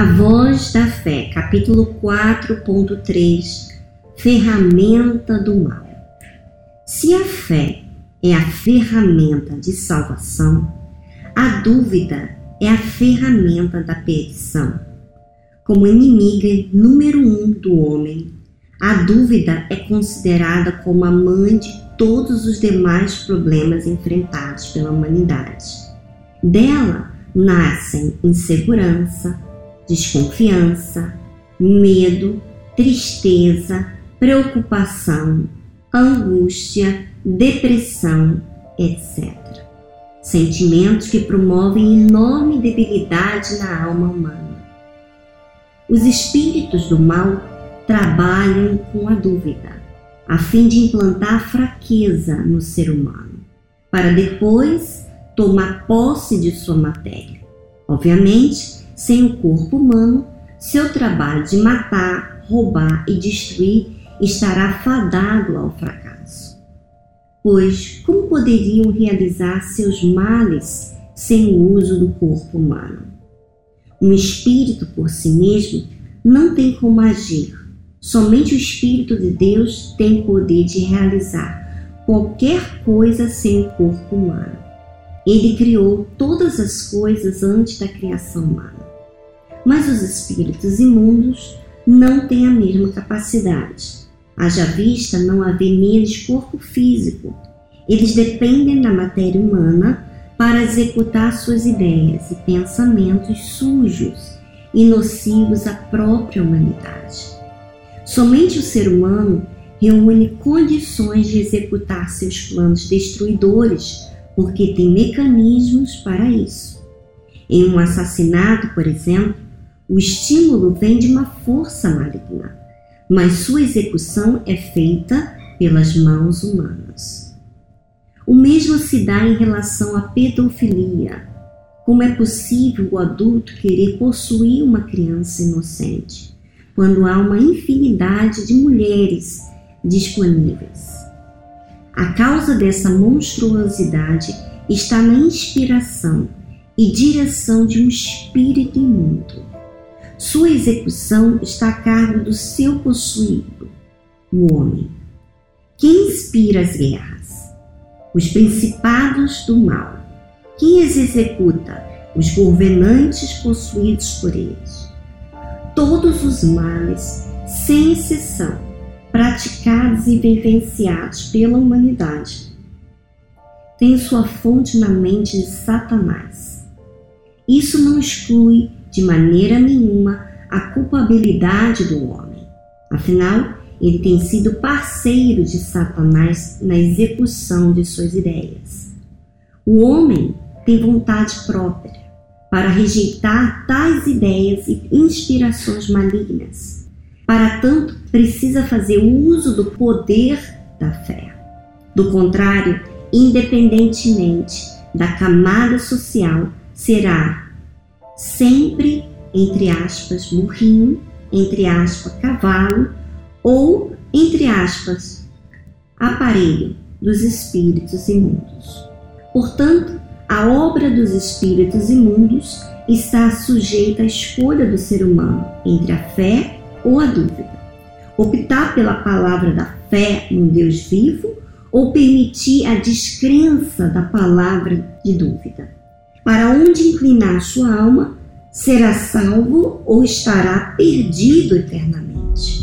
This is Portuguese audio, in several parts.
A Voz da Fé, capítulo 4.3 Ferramenta do Mal. Se a fé é a ferramenta de salvação, a dúvida é a ferramenta da perdição. Como inimiga número um do homem, a dúvida é considerada como a mãe de todos os demais problemas enfrentados pela humanidade. Dela nascem insegurança, desconfiança, medo, tristeza, preocupação, angústia, depressão, etc. Sentimentos que promovem enorme debilidade na alma humana. Os espíritos do mal trabalham com a dúvida, a fim de implantar fraqueza no ser humano, para depois tomar posse de sua matéria. Obviamente, sem o corpo humano, seu trabalho de matar, roubar e destruir estará fadado ao fracasso. Pois como poderiam realizar seus males sem o uso do corpo humano? Um espírito por si mesmo não tem como agir. Somente o Espírito de Deus tem poder de realizar qualquer coisa sem o corpo humano. Ele criou todas as coisas antes da criação humana mas os espíritos imundos não têm a mesma capacidade. Haja vista não haver neles corpo físico. Eles dependem da matéria humana para executar suas ideias e pensamentos sujos e nocivos à própria humanidade. Somente o ser humano reúne condições de executar seus planos destruidores, porque tem mecanismos para isso. Em um assassinato, por exemplo, o estímulo vem de uma força maligna, mas sua execução é feita pelas mãos humanas. O mesmo se dá em relação à pedofilia. Como é possível o adulto querer possuir uma criança inocente, quando há uma infinidade de mulheres disponíveis? A causa dessa monstruosidade está na inspiração e direção de um espírito imundo sua execução está a cargo do seu possuído, o homem. Quem inspira as guerras? Os principados do mal. Quem as executa? Os governantes possuídos por eles. Todos os males, sem exceção, praticados e vivenciados pela humanidade, têm sua fonte na mente de Satanás. Isso não exclui de maneira nenhuma a culpabilidade do homem. Afinal, ele tem sido parceiro de Satanás na execução de suas ideias. O homem tem vontade própria para rejeitar tais ideias e inspirações malignas. Para tanto, precisa fazer uso do poder da fé. Do contrário, independentemente da camada social, será sempre, entre aspas, burrinho, entre aspas, cavalo, ou, entre aspas, aparelho dos espíritos imundos. Portanto, a obra dos espíritos imundos está sujeita à escolha do ser humano entre a fé ou a dúvida. Optar pela palavra da fé no Deus vivo ou permitir a descrença da palavra de dúvida. Para onde inclinar sua alma, será salvo ou estará perdido eternamente.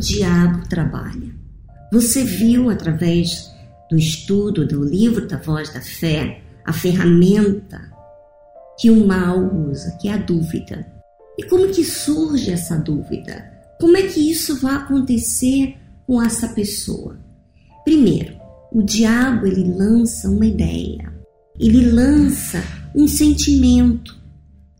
Diabo trabalha. Você viu através do estudo do livro da Voz da Fé a ferramenta que o mal usa, que é a dúvida. E como que surge essa dúvida? Como é que isso vai acontecer com essa pessoa? Primeiro, o diabo ele lança uma ideia, ele lança um sentimento,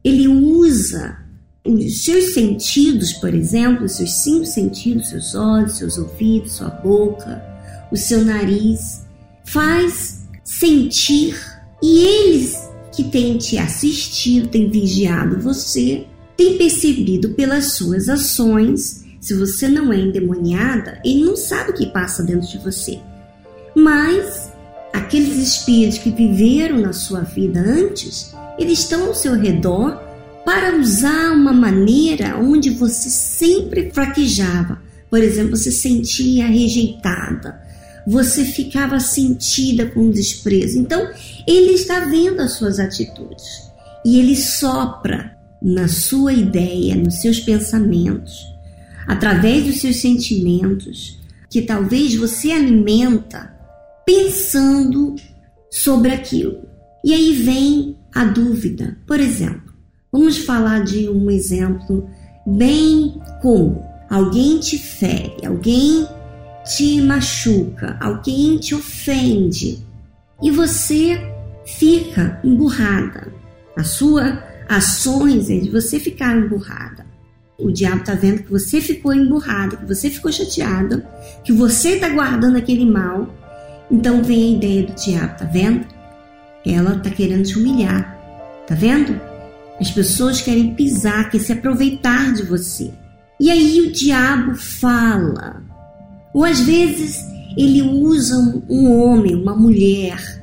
ele usa os seus sentidos, por exemplo, os seus cinco sentidos, seus olhos, seus ouvidos, sua boca, o seu nariz, faz sentir e eles que têm te assistido, têm vigiado você, têm percebido pelas suas ações. Se você não é endemoniada, ele não sabe o que passa dentro de você. Mas aqueles espíritos que viveram na sua vida antes, eles estão ao seu redor para usar uma maneira onde você sempre fraquejava. Por exemplo, você sentia rejeitada, você ficava sentida com desprezo. Então, ele está vendo as suas atitudes e ele sopra na sua ideia, nos seus pensamentos, através dos seus sentimentos, que talvez você alimenta pensando sobre aquilo. E aí vem a dúvida. Por exemplo, vamos falar de um exemplo bem comum. Alguém te fere, alguém te machuca, alguém te ofende e você fica emburrada. A sua ações é de você ficar emburrada. O diabo está vendo que você ficou emburrada, que você ficou chateada, que você está guardando aquele mal então vem a ideia do diabo, tá vendo? Ela tá querendo te humilhar, tá vendo? As pessoas querem pisar, querem se aproveitar de você. E aí o diabo fala. Ou às vezes ele usa um homem, uma mulher,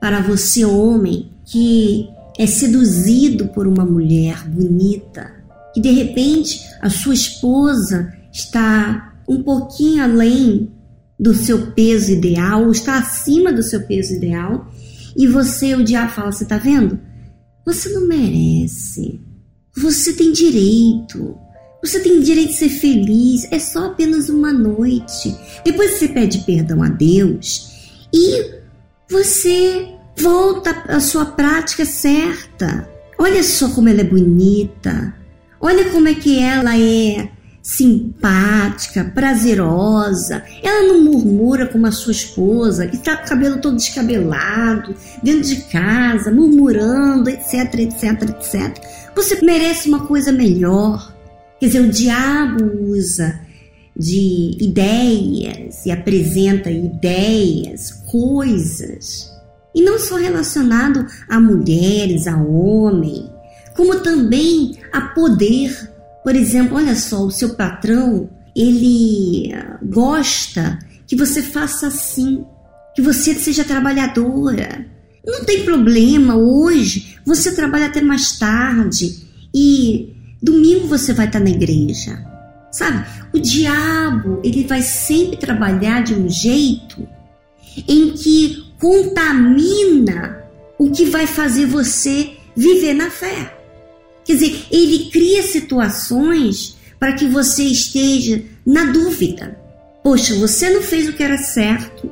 para você, homem, que é seduzido por uma mulher bonita, que de repente a sua esposa está um pouquinho além do seu peso ideal, ou está acima do seu peso ideal, e você, o diabo fala: Você está vendo? Você não merece. Você tem direito. Você tem direito de ser feliz. É só apenas uma noite. Depois você pede perdão a Deus e você volta à sua prática certa. Olha só como ela é bonita. Olha como é que ela é simpática, prazerosa. Ela não murmura como a sua esposa, que está com o cabelo todo descabelado, dentro de casa, murmurando, etc, etc, etc. Você merece uma coisa melhor. Quer dizer, o diabo usa de ideias e apresenta ideias, coisas, e não só relacionado a mulheres, a homem, como também a poder por exemplo, olha só, o seu patrão, ele gosta que você faça assim, que você seja trabalhadora. Não tem problema hoje, você trabalha até mais tarde e domingo você vai estar na igreja. Sabe? O diabo, ele vai sempre trabalhar de um jeito em que contamina o que vai fazer você viver na fé. Quer dizer, ele cria situações para que você esteja na dúvida. Poxa, você não fez o que era certo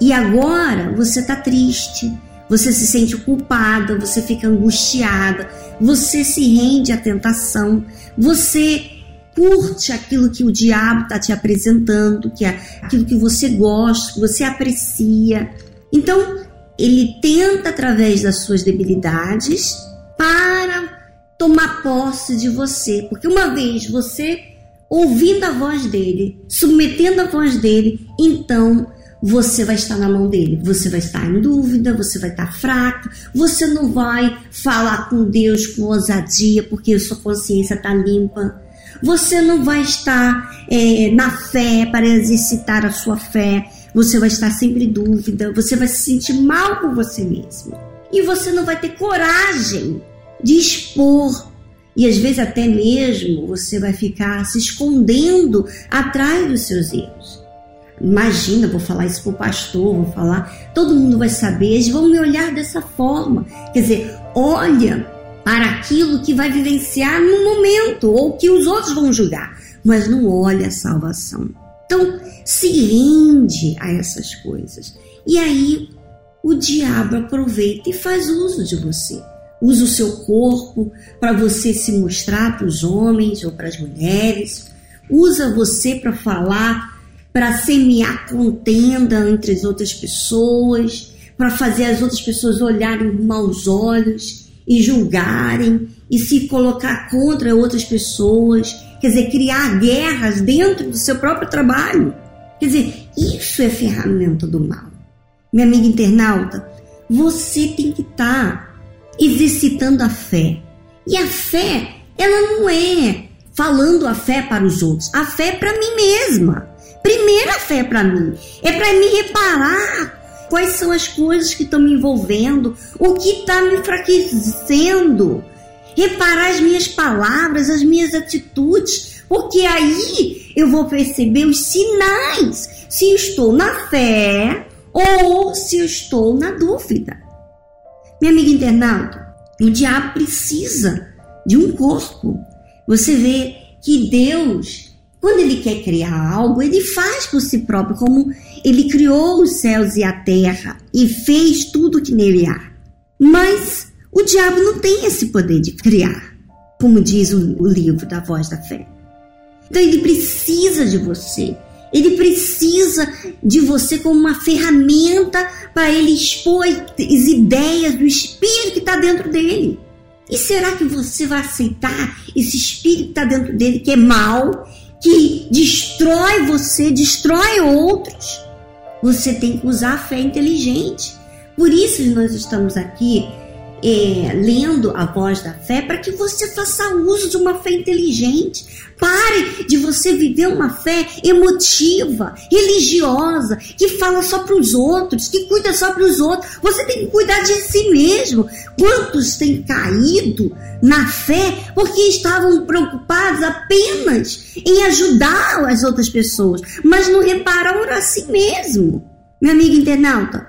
e agora você está triste, você se sente culpada, você fica angustiada, você se rende à tentação, você curte aquilo que o diabo está te apresentando, que é aquilo que você gosta, que você aprecia. Então, ele tenta através das suas debilidades para tomar posse de você, porque uma vez você ouvindo a voz dele, submetendo a voz dele, então você vai estar na mão dele. Você vai estar em dúvida, você vai estar fraca, você não vai falar com Deus com ousadia, porque sua consciência está limpa. Você não vai estar é, na fé para exercitar a sua fé. Você vai estar sempre em dúvida, você vai se sentir mal com você mesmo. E você não vai ter coragem de expor. E às vezes até mesmo você vai ficar se escondendo atrás dos seus erros. Imagina, vou falar isso para o pastor, vou falar, todo mundo vai saber, eles vão me olhar dessa forma. Quer dizer, olha para aquilo que vai vivenciar no momento, ou que os outros vão julgar. mas não olha a salvação. Então, se rende a essas coisas. E aí o diabo aproveita e faz uso de você. Usa o seu corpo para você se mostrar para os homens ou para as mulheres. Usa você para falar, para semear contenda entre as outras pessoas, para fazer as outras pessoas olharem com maus olhos e julgarem e se colocar contra outras pessoas, quer dizer, criar guerras dentro do seu próprio trabalho. Quer dizer, isso é ferramenta do mal. Minha amiga internauta, você tem que estar tá exercitando a fé. E a fé, ela não é falando a fé para os outros. A fé é para mim mesma. Primeira fé é para mim. É para me reparar quais são as coisas que estão me envolvendo, o que está me enfraquecendo. Reparar as minhas palavras, as minhas atitudes, porque aí eu vou perceber os sinais se estou na fé ou se estou na dúvida. Minha amiga internauta, o diabo precisa de um corpo. Você vê que Deus, quando ele quer criar algo, ele faz por si próprio, como ele criou os céus e a terra e fez tudo que nele há. Mas o diabo não tem esse poder de criar, como diz o, livro da Voz da Fé. Então ele precisa de você. Ele precisa de você como uma ferramenta para ele expor as ideias do espírito que está dentro dele. E será que você vai aceitar esse espírito que está dentro dele, que é mal, que destrói você, destrói outros? Você tem que usar a fé inteligente. Por isso nós estamos aqui é, lendo a voz da fé para que você faça uso de uma fé inteligente. Pare de você viver uma fé emotiva, religiosa, que fala só para os outros, que cuida só para os outros. Você tem que cuidar de si mesmo. Quantos têm caído na fé porque estavam preocupados apenas em ajudar as outras pessoas, mas não repararam a si mesmo? Minha amiga internauta,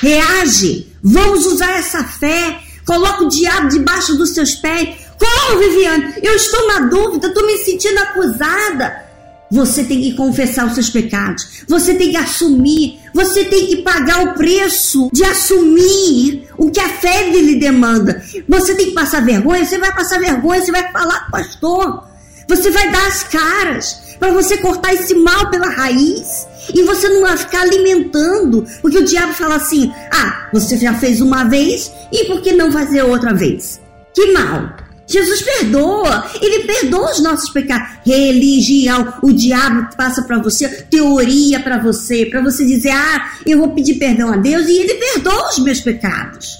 reage Vamos usar essa fé. Coloca o diabo debaixo dos seus pés. Como, Viviane? Eu estou na dúvida, estou me sentindo acusada. Você tem que confessar os seus pecados. Você tem que assumir. Você tem que pagar o preço de assumir o que a fé lhe demanda. Você tem que passar vergonha. Você vai passar vergonha. Você vai falar com o pastor. Você vai dar as caras para você cortar esse mal pela raiz. E você não vai ficar alimentando, porque o diabo fala assim: ah, você já fez uma vez, e por que não fazer outra vez? Que mal! Jesus perdoa, ele perdoa os nossos pecados. Religião, o diabo passa para você teoria para você, para você dizer: "Ah, eu vou pedir perdão a Deus e ele perdoa os meus pecados".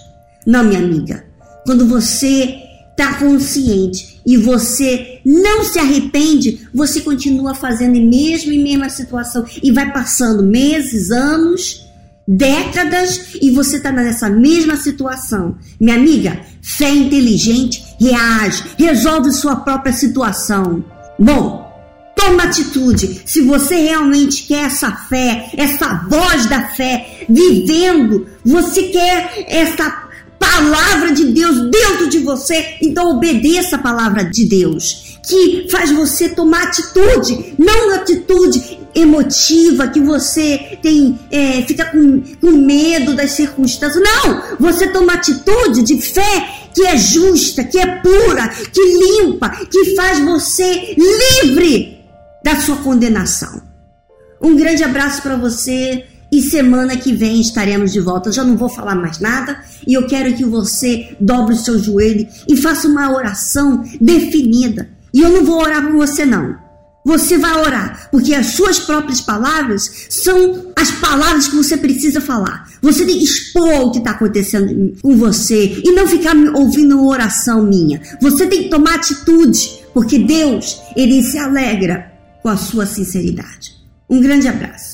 Não, minha amiga. Quando você está consciente e você não se arrepende, você continua fazendo a mesma e mesma situação e vai passando meses, anos, décadas e você está nessa mesma situação. Minha amiga, fé inteligente reage, resolve sua própria situação. Bom, toma atitude. Se você realmente quer essa fé, essa voz da fé vivendo, você quer essa palavra de Deus dentro de você, então obedeça a palavra de Deus, que faz você tomar atitude, não atitude emotiva que você tem, é, fica com, com medo das circunstâncias. Não! Você toma atitude de fé que é justa, que é pura, que limpa, que faz você livre da sua condenação. Um grande abraço para você. E semana que vem estaremos de volta. Eu já não vou falar mais nada e eu quero que você dobre o seu joelho e faça uma oração definida. E eu não vou orar por você, não. Você vai orar, porque as suas próprias palavras são as palavras que você precisa falar. Você tem que expor o que está acontecendo com você e não ficar ouvindo uma oração minha. Você tem que tomar atitude, porque Deus, ele se alegra com a sua sinceridade. Um grande abraço.